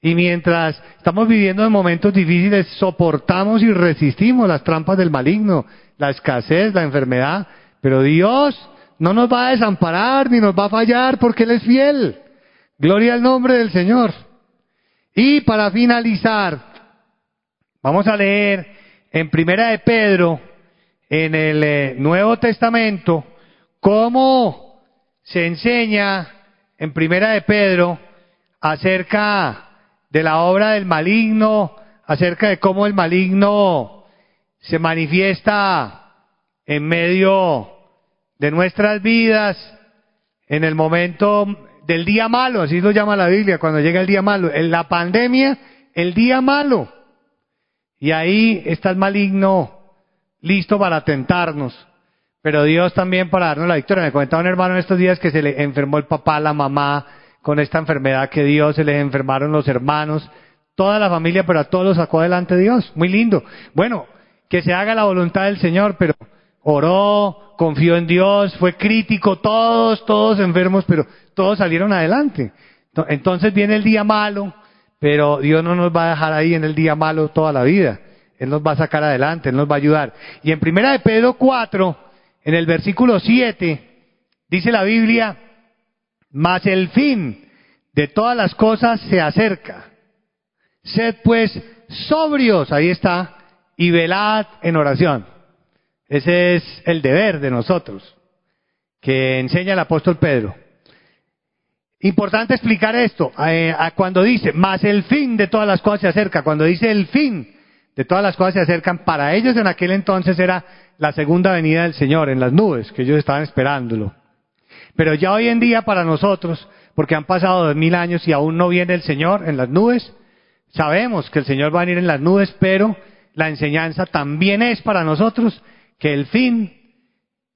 Y mientras estamos viviendo en momentos difíciles, soportamos y resistimos las trampas del maligno, la escasez, la enfermedad. Pero Dios no nos va a desamparar ni nos va a fallar porque Él es fiel. Gloria al nombre del Señor. Y para finalizar, vamos a leer en Primera de Pedro, en el eh, Nuevo Testamento, cómo se enseña en Primera de Pedro acerca de la obra del maligno, acerca de cómo el maligno se manifiesta en medio de nuestras vidas en el momento del día malo, así lo llama la Biblia, cuando llega el día malo, en la pandemia, el día malo. Y ahí está el maligno listo para tentarnos, pero Dios también para darnos la victoria. Me comentaba un hermano en estos días que se le enfermó el papá, la mamá, con esta enfermedad que Dios, se les enfermaron los hermanos, toda la familia, pero a todos los sacó adelante Dios. Muy lindo. Bueno, que se haga la voluntad del Señor, pero oró, confió en Dios, fue crítico, todos, todos enfermos, pero todos salieron adelante. Entonces viene el día malo, pero Dios no nos va a dejar ahí en el día malo toda la vida. Él nos va a sacar adelante, Él nos va a ayudar. Y en primera de Pedro 4, en el versículo 7, dice la Biblia, mas el fin de todas las cosas se acerca. Sed pues sobrios, ahí está, y velad en oración. Ese es el deber de nosotros, que enseña el apóstol Pedro. Importante explicar esto, eh, cuando dice, más el fin de todas las cosas se acerca, cuando dice el fin de todas las cosas se acercan, para ellos en aquel entonces era la segunda venida del Señor en las nubes, que ellos estaban esperándolo. Pero ya hoy en día para nosotros, porque han pasado dos mil años y aún no viene el Señor en las nubes, sabemos que el Señor va a venir en las nubes, pero la enseñanza también es para nosotros que el fin,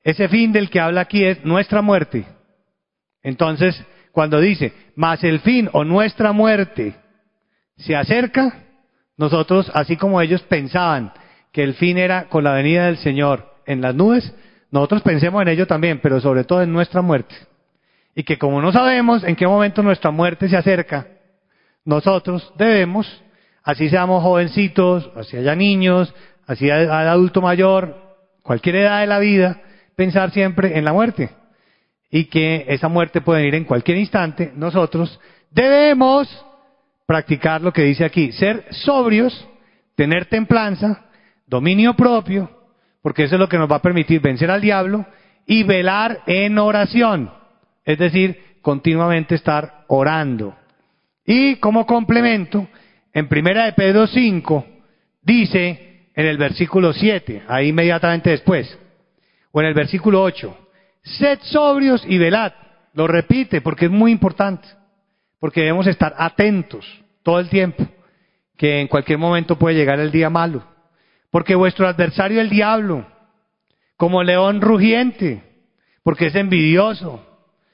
ese fin del que habla aquí es nuestra muerte. Entonces, cuando dice, más el fin o nuestra muerte se acerca, nosotros, así como ellos pensaban que el fin era con la venida del Señor en las nubes, nosotros pensemos en ello también, pero sobre todo en nuestra muerte. Y que como no sabemos en qué momento nuestra muerte se acerca, nosotros debemos, así seamos jovencitos, así haya niños, así haya adulto mayor, cualquier edad de la vida, pensar siempre en la muerte y que esa muerte puede venir en cualquier instante, nosotros debemos practicar lo que dice aquí, ser sobrios, tener templanza, dominio propio, porque eso es lo que nos va a permitir vencer al diablo, y velar en oración, es decir, continuamente estar orando. Y como complemento, en primera de Pedro 5, dice en el versículo 7, ahí inmediatamente después, o en el versículo 8, Sed sobrios y velad. Lo repite porque es muy importante. Porque debemos estar atentos todo el tiempo. Que en cualquier momento puede llegar el día malo. Porque vuestro adversario el diablo, como león rugiente, porque es envidioso,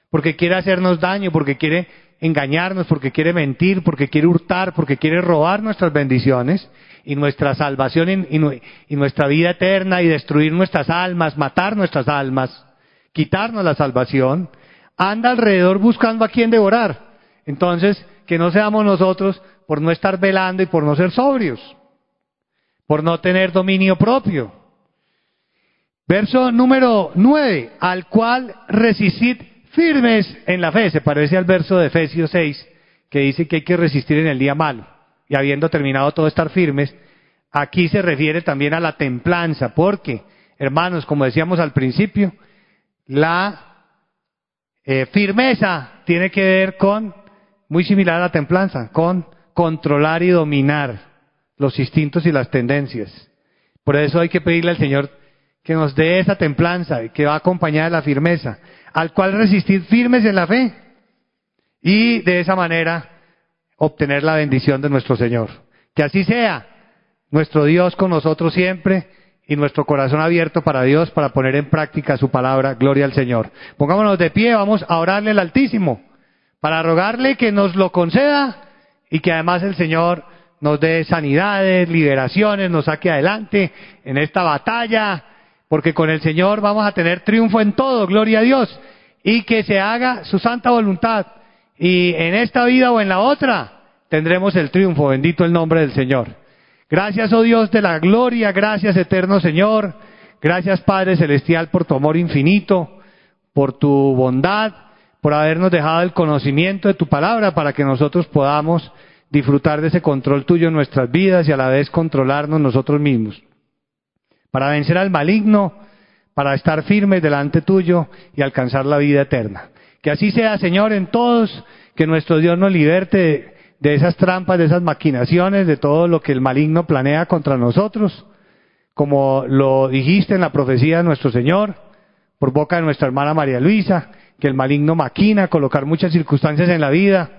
porque quiere hacernos daño, porque quiere engañarnos, porque quiere mentir, porque quiere hurtar, porque quiere robar nuestras bendiciones y nuestra salvación y, nuestra vida eterna y destruir nuestras almas, matar nuestras almas quitarnos la salvación, anda alrededor buscando a quien devorar. Entonces, que no seamos nosotros por no estar velando y por no ser sobrios, por no tener dominio propio. Verso número 9, al cual resistid firmes en la fe. Se parece al verso de Efesios 6, que dice que hay que resistir en el día malo. Y habiendo terminado todo estar firmes, aquí se refiere también a la templanza, porque, hermanos, como decíamos al principio, la eh, firmeza tiene que ver con, muy similar a la templanza, con controlar y dominar los instintos y las tendencias. Por eso hay que pedirle al Señor que nos dé esa templanza que va acompañada de la firmeza, al cual resistir firmes en la fe y de esa manera obtener la bendición de nuestro Señor. Que así sea, nuestro Dios con nosotros siempre y nuestro corazón abierto para Dios para poner en práctica su palabra. Gloria al Señor. Pongámonos de pie, vamos a orarle al Altísimo para rogarle que nos lo conceda y que además el Señor nos dé sanidades, liberaciones, nos saque adelante en esta batalla, porque con el Señor vamos a tener triunfo en todo, gloria a Dios, y que se haga su santa voluntad. Y en esta vida o en la otra tendremos el triunfo, bendito el nombre del Señor. Gracias, oh Dios de la gloria, gracias eterno Señor, gracias Padre Celestial por tu amor infinito, por tu bondad, por habernos dejado el conocimiento de tu palabra para que nosotros podamos disfrutar de ese control tuyo en nuestras vidas y a la vez controlarnos nosotros mismos. Para vencer al maligno, para estar firmes delante tuyo y alcanzar la vida eterna. Que así sea, Señor, en todos, que nuestro Dios nos liberte de esas trampas, de esas maquinaciones, de todo lo que el maligno planea contra nosotros, como lo dijiste en la profecía de nuestro Señor, por boca de nuestra hermana María Luisa, que el maligno maquina colocar muchas circunstancias en la vida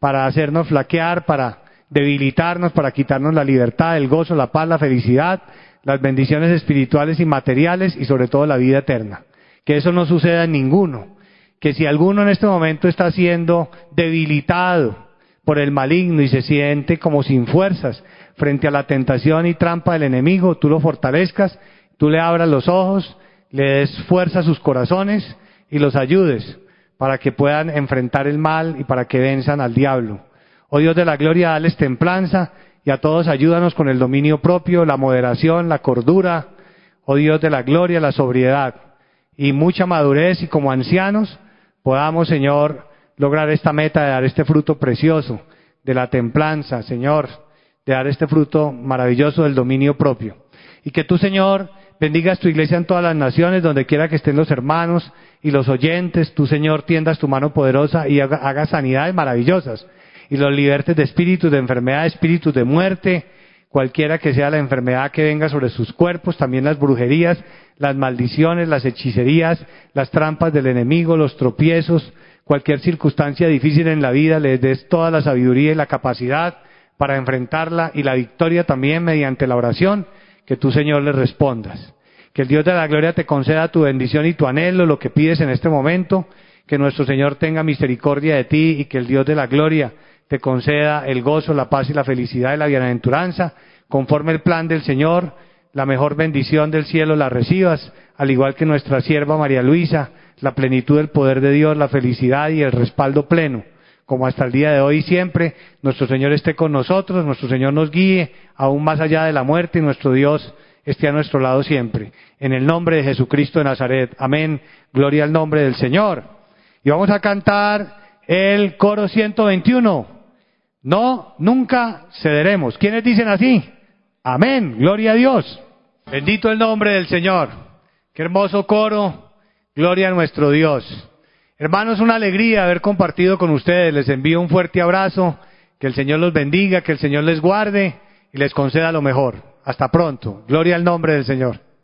para hacernos flaquear, para debilitarnos, para quitarnos la libertad, el gozo, la paz, la felicidad, las bendiciones espirituales y materiales y sobre todo la vida eterna. Que eso no suceda en ninguno. Que si alguno en este momento está siendo debilitado, por el maligno y se siente como sin fuerzas frente a la tentación y trampa del enemigo, tú lo fortalezcas, tú le abras los ojos, le des fuerza a sus corazones y los ayudes para que puedan enfrentar el mal y para que venzan al diablo. Oh Dios de la gloria, dales templanza y a todos ayúdanos con el dominio propio, la moderación, la cordura, oh Dios de la gloria, la sobriedad y mucha madurez y como ancianos podamos, Señor, lograr esta meta de dar este fruto precioso, de la templanza, Señor, de dar este fruto maravilloso del dominio propio. Y que tú, Señor, bendigas tu iglesia en todas las naciones, donde quiera que estén los hermanos y los oyentes. Tu Señor tiendas tu mano poderosa y haga, haga sanidades maravillosas. Y los libertes de espíritus, de enfermedad, espíritus de muerte, cualquiera que sea la enfermedad que venga sobre sus cuerpos, también las brujerías, las maldiciones, las hechicerías, las trampas del enemigo, los tropiezos, cualquier circunstancia difícil en la vida, les des toda la sabiduría y la capacidad para enfrentarla y la victoria también mediante la oración, que tú Señor le respondas. Que el Dios de la gloria te conceda tu bendición y tu anhelo, lo que pides en este momento, que nuestro Señor tenga misericordia de ti y que el Dios de la gloria te conceda el gozo, la paz y la felicidad y la bienaventuranza, conforme el plan del Señor, la mejor bendición del cielo la recibas, al igual que nuestra sierva María Luisa, la plenitud del poder de Dios, la felicidad y el respaldo pleno, como hasta el día de hoy siempre, nuestro Señor esté con nosotros, nuestro Señor nos guíe aún más allá de la muerte y nuestro Dios esté a nuestro lado siempre. En el nombre de Jesucristo de Nazaret. Amén. Gloria al nombre del Señor. Y vamos a cantar el coro 121. No, nunca cederemos. ¿Quiénes dicen así? Amén. Gloria a Dios. Bendito el nombre del Señor. Qué hermoso coro. Gloria a nuestro Dios. Hermanos, una alegría haber compartido con ustedes. Les envío un fuerte abrazo. Que el Señor los bendiga, que el Señor les guarde y les conceda lo mejor. Hasta pronto. Gloria al nombre del Señor.